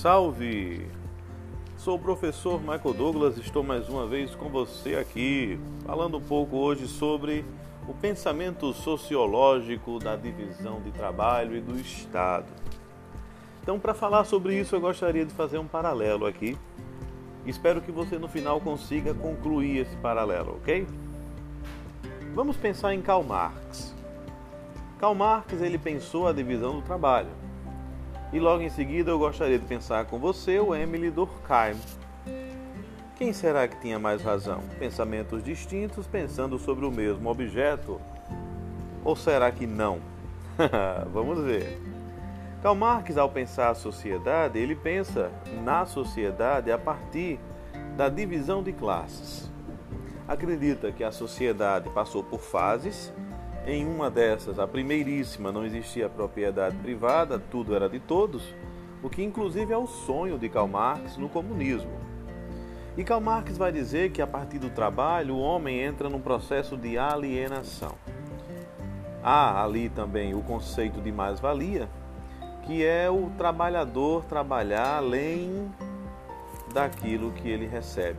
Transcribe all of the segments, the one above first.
salve! Sou o professor Michael Douglas, estou mais uma vez com você aqui, falando um pouco hoje sobre o pensamento sociológico da divisão de trabalho e do Estado. Então, para falar sobre isso, eu gostaria de fazer um paralelo aqui. Espero que você no final consiga concluir esse paralelo, ok? Vamos pensar em Karl Marx. Karl Marx ele pensou a divisão do trabalho e logo em seguida eu gostaria de pensar com você o Emily Durkheim. Quem será que tinha mais razão? Pensamentos distintos pensando sobre o mesmo objeto? Ou será que não? Vamos ver. Karl Marx, ao pensar a sociedade, ele pensa na sociedade a partir da divisão de classes. Acredita que a sociedade passou por fases em uma dessas, a primeiríssima, não existia propriedade privada, tudo era de todos, o que inclusive é o sonho de Karl Marx no comunismo. E Karl Marx vai dizer que a partir do trabalho o homem entra num processo de alienação. Há ali também o conceito de mais-valia, que é o trabalhador trabalhar além daquilo que ele recebe.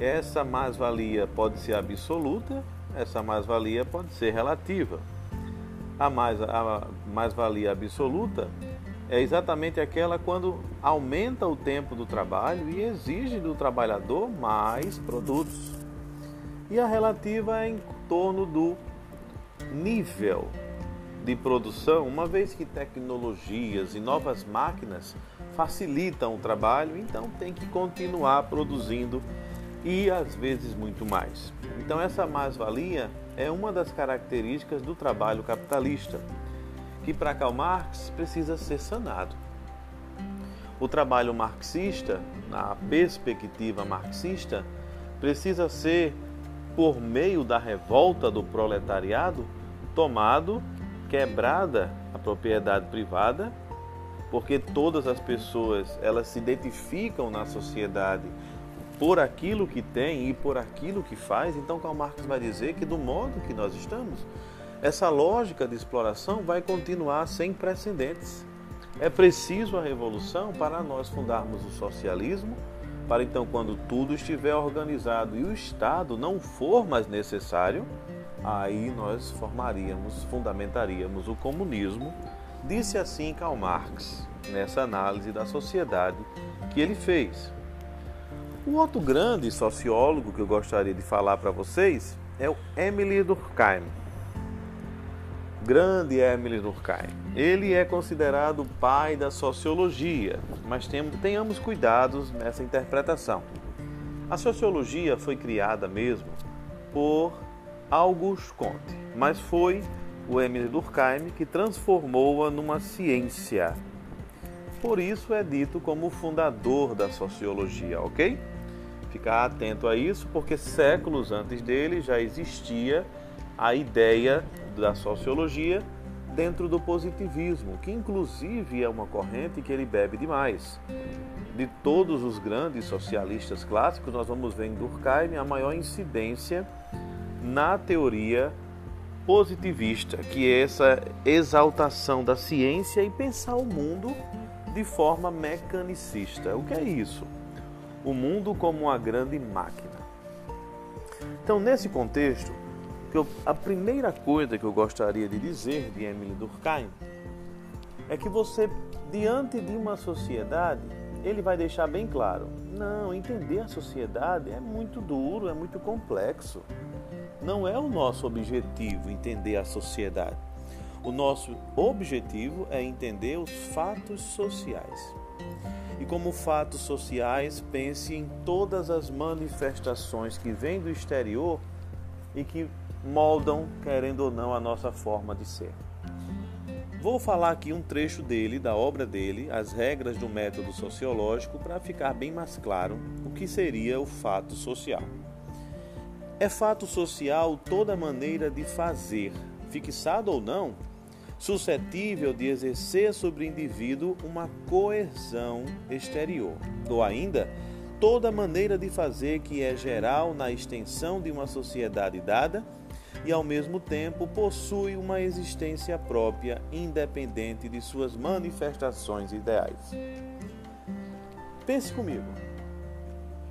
Essa mais-valia pode ser absoluta essa mais-valia pode ser relativa. A mais-valia absoluta é exatamente aquela quando aumenta o tempo do trabalho e exige do trabalhador mais produtos. E a relativa é em torno do nível de produção, uma vez que tecnologias e novas máquinas facilitam o trabalho, então tem que continuar produzindo e às vezes muito mais. Então, essa mais-valia é uma das características do trabalho capitalista, que para Karl Marx precisa ser sanado. O trabalho marxista, na perspectiva marxista, precisa ser, por meio da revolta do proletariado, tomado, quebrada a propriedade privada, porque todas as pessoas elas se identificam na sociedade por aquilo que tem e por aquilo que faz, então Karl Marx vai dizer que do modo que nós estamos, essa lógica de exploração vai continuar sem precedentes. É preciso a revolução para nós fundarmos o socialismo, para então quando tudo estiver organizado e o Estado não for mais necessário, aí nós formaríamos, fundamentaríamos o comunismo. Disse assim Karl Marx nessa análise da sociedade que ele fez. Um outro grande sociólogo que eu gostaria de falar para vocês é o Emily Durkheim. Grande Emily Durkheim. Ele é considerado o pai da sociologia, mas tenhamos cuidados nessa interpretação. A sociologia foi criada mesmo por Auguste Comte, mas foi o Emily Durkheim que transformou-a numa ciência. Por isso é dito como o fundador da sociologia, ok? Ficar atento a isso, porque séculos antes dele já existia a ideia da sociologia dentro do positivismo, que inclusive é uma corrente que ele bebe demais. De todos os grandes socialistas clássicos, nós vamos ver em Durkheim a maior incidência na teoria positivista, que é essa exaltação da ciência e pensar o mundo de forma mecanicista. O que é isso? O mundo como uma grande máquina. Então, nesse contexto, a primeira coisa que eu gostaria de dizer de Emily Durkheim é que você, diante de uma sociedade, ele vai deixar bem claro: não, entender a sociedade é muito duro, é muito complexo. Não é o nosso objetivo entender a sociedade. O nosso objetivo é entender os fatos sociais. E como fatos sociais, pense em todas as manifestações que vêm do exterior e que moldam, querendo ou não, a nossa forma de ser. Vou falar aqui um trecho dele, da obra dele, As Regras do Método Sociológico, para ficar bem mais claro o que seria o fato social. É fato social toda maneira de fazer, fixado ou não, suscetível de exercer sobre o indivíduo uma coerção exterior, ou ainda toda maneira de fazer que é geral na extensão de uma sociedade dada e ao mesmo tempo possui uma existência própria independente de suas manifestações ideais. Pense comigo.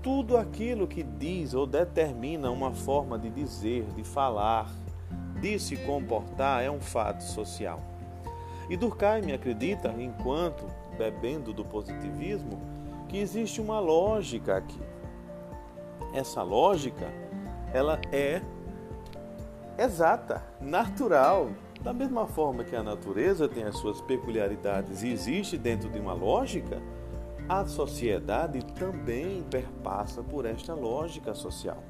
Tudo aquilo que diz ou determina uma forma de dizer, de falar, de se comportar é um fato social. E Durkheim acredita, enquanto bebendo do positivismo, que existe uma lógica aqui. Essa lógica, ela é exata, natural. Da mesma forma que a natureza tem as suas peculiaridades e existe dentro de uma lógica, a sociedade também perpassa por esta lógica social.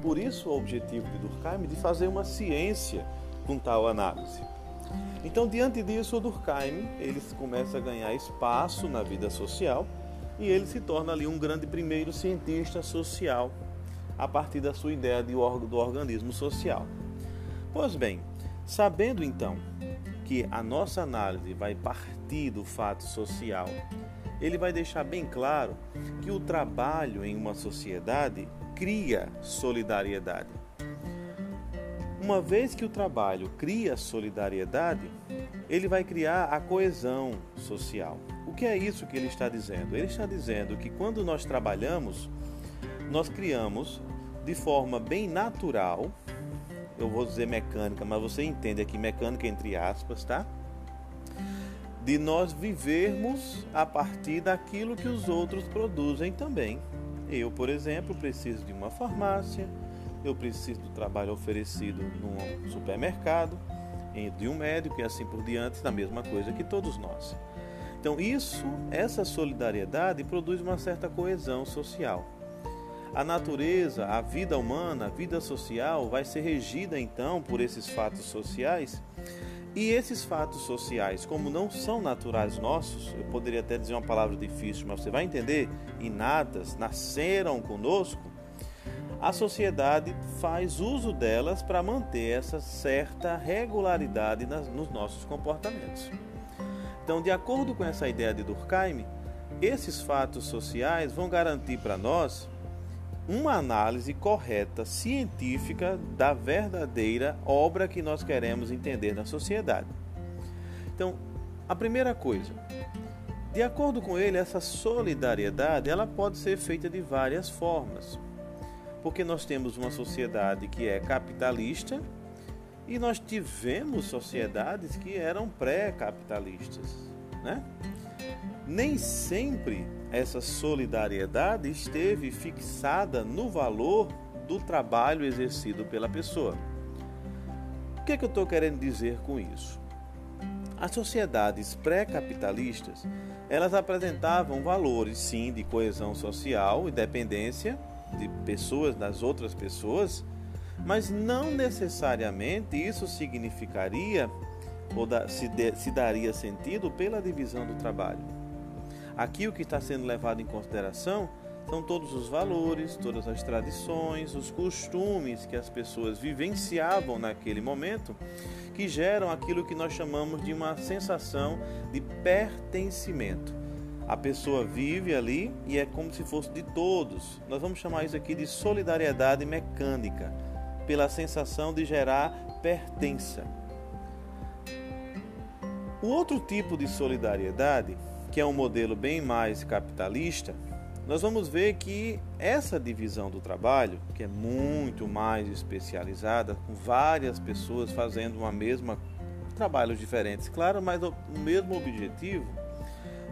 Por isso, o objetivo de Durkheim é de fazer uma ciência com tal análise. Então, diante disso, o Durkheim ele começa a ganhar espaço na vida social e ele se torna ali um grande primeiro cientista social a partir da sua ideia de, do organismo social. Pois bem, sabendo então que a nossa análise vai partir do fato social, ele vai deixar bem claro que o trabalho em uma sociedade cria solidariedade. Uma vez que o trabalho cria solidariedade, ele vai criar a coesão social. O que é isso que ele está dizendo? Ele está dizendo que quando nós trabalhamos, nós criamos de forma bem natural eu vou dizer mecânica, mas você entende aqui mecânica entre aspas, tá? De nós vivermos a partir daquilo que os outros produzem também. Eu, por exemplo, preciso de uma farmácia, eu preciso do trabalho oferecido num supermercado, de um médico e assim por diante, da mesma coisa que todos nós. Então, isso, essa solidariedade produz uma certa coesão social. A natureza, a vida humana, a vida social vai ser regida então por esses fatos sociais. E esses fatos sociais, como não são naturais nossos, eu poderia até dizer uma palavra difícil, mas você vai entender, inatas, nasceram conosco, a sociedade faz uso delas para manter essa certa regularidade nas, nos nossos comportamentos. Então, de acordo com essa ideia de Durkheim, esses fatos sociais vão garantir para nós uma análise correta, científica da verdadeira obra que nós queremos entender na sociedade. Então, a primeira coisa, de acordo com ele, essa solidariedade ela pode ser feita de várias formas, porque nós temos uma sociedade que é capitalista e nós tivemos sociedades que eram pré-capitalistas, né? Nem sempre essa solidariedade esteve fixada no valor do trabalho exercido pela pessoa. O que, é que eu estou querendo dizer com isso? As sociedades pré-capitalistas elas apresentavam valores sim de coesão social e dependência de pessoas das outras pessoas, mas não necessariamente isso significaria ou se, de, se daria sentido pela divisão do trabalho. Aqui o que está sendo levado em consideração são todos os valores, todas as tradições, os costumes que as pessoas vivenciavam naquele momento, que geram aquilo que nós chamamos de uma sensação de pertencimento. A pessoa vive ali e é como se fosse de todos. Nós vamos chamar isso aqui de solidariedade mecânica, pela sensação de gerar pertença. O outro tipo de solidariedade que é um modelo bem mais capitalista, nós vamos ver que essa divisão do trabalho, que é muito mais especializada, com várias pessoas fazendo uma mesma trabalhos diferentes, claro, mas o mesmo objetivo,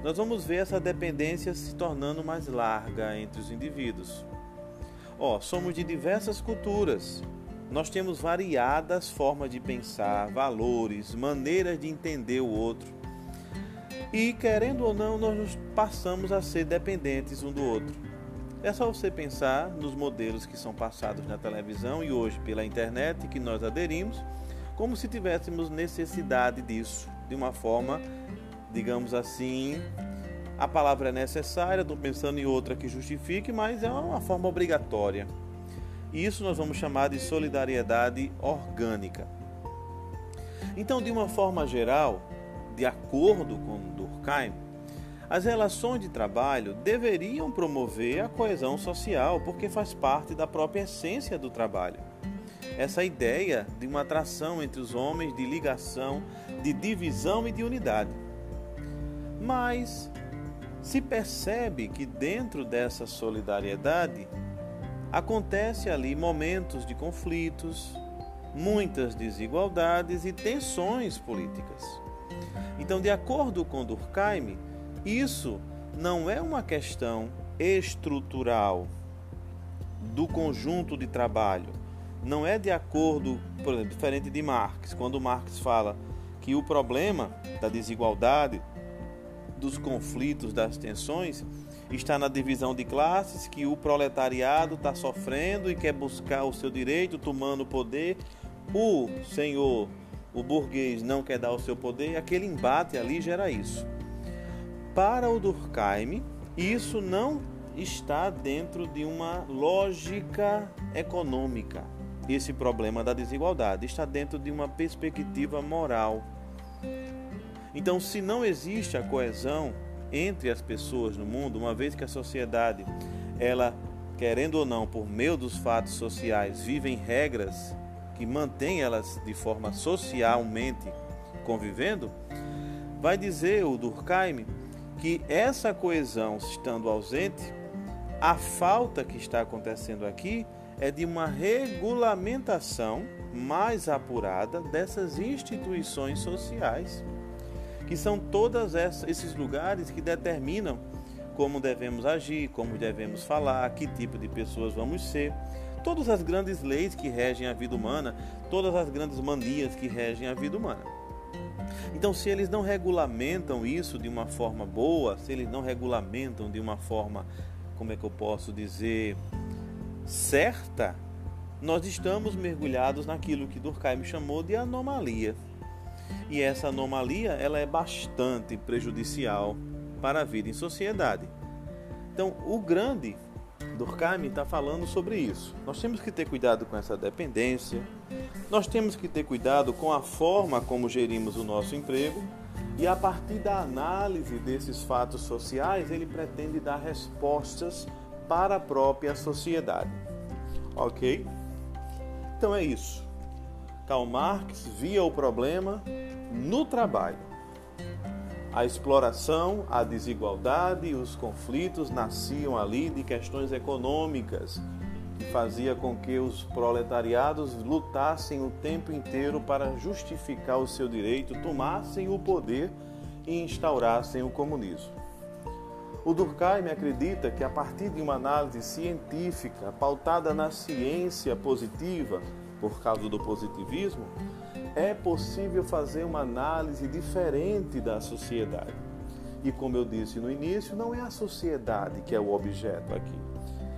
nós vamos ver essa dependência se tornando mais larga entre os indivíduos. Ó, somos de diversas culturas. Nós temos variadas formas de pensar, valores, maneiras de entender o outro. E querendo ou não, nós passamos a ser dependentes um do outro. É só você pensar nos modelos que são passados na televisão e hoje pela internet que nós aderimos, como se tivéssemos necessidade disso, de uma forma, digamos assim, a palavra é necessária, estou pensando em outra que justifique, mas é uma forma obrigatória. E isso nós vamos chamar de solidariedade orgânica. Então, de uma forma geral, de acordo com Durkheim, as relações de trabalho deveriam promover a coesão social, porque faz parte da própria essência do trabalho. Essa ideia de uma atração entre os homens, de ligação, de divisão e de unidade. Mas se percebe que dentro dessa solidariedade acontece ali momentos de conflitos, muitas desigualdades e tensões políticas. Então, de acordo com Durkheim, isso não é uma questão estrutural do conjunto de trabalho. Não é de acordo, por exemplo, diferente de Marx, quando Marx fala que o problema da desigualdade, dos conflitos, das tensões, está na divisão de classes, que o proletariado está sofrendo e quer buscar o seu direito, tomando o poder. O senhor, o burguês, não quer dar o seu poder, aquele embate ali gera isso. Para o Durkheim, isso não está dentro de uma lógica econômica. Esse problema da desigualdade está dentro de uma perspectiva moral. Então, se não existe a coesão entre as pessoas no mundo, uma vez que a sociedade, ela, querendo ou não, por meio dos fatos sociais, vivem regras que mantêm elas de forma socialmente convivendo, vai dizer o Durkheim que essa coesão estando ausente, a falta que está acontecendo aqui é de uma regulamentação mais apurada dessas instituições sociais que são todos esses lugares que determinam como devemos agir, como devemos falar, que tipo de pessoas vamos ser. Todas as grandes leis que regem a vida humana, todas as grandes manias que regem a vida humana. Então, se eles não regulamentam isso de uma forma boa, se eles não regulamentam de uma forma, como é que eu posso dizer, certa, nós estamos mergulhados naquilo que Durkheim chamou de anomalia. E essa anomalia ela é bastante prejudicial para a vida em sociedade. Então, o grande Durkheim está falando sobre isso. Nós temos que ter cuidado com essa dependência, nós temos que ter cuidado com a forma como gerimos o nosso emprego, e a partir da análise desses fatos sociais, ele pretende dar respostas para a própria sociedade. Ok? Então é isso. Karl Marx via o problema no trabalho. A exploração, a desigualdade e os conflitos nasciam ali de questões econômicas, que fazia com que os proletariados lutassem o tempo inteiro para justificar o seu direito, tomassem o poder e instaurassem o comunismo. O Durkheim acredita que a partir de uma análise científica pautada na ciência positiva, por causa do positivismo, é possível fazer uma análise diferente da sociedade. E como eu disse no início, não é a sociedade que é o objeto aqui.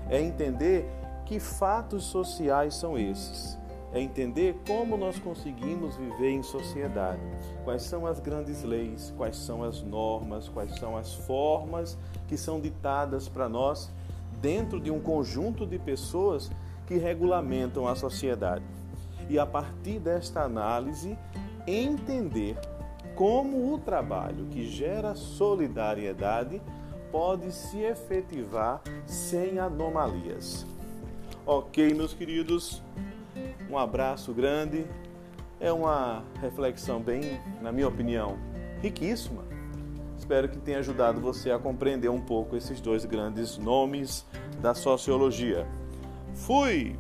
É entender que fatos sociais são esses. É entender como nós conseguimos viver em sociedade. Quais são as grandes leis, quais são as normas, quais são as formas que são ditadas para nós dentro de um conjunto de pessoas que regulamentam a sociedade. E a partir desta análise, entender como o trabalho que gera solidariedade pode se efetivar sem anomalias. Ok, meus queridos, um abraço grande. É uma reflexão bem, na minha opinião, riquíssima. Espero que tenha ajudado você a compreender um pouco esses dois grandes nomes da sociologia. Fui!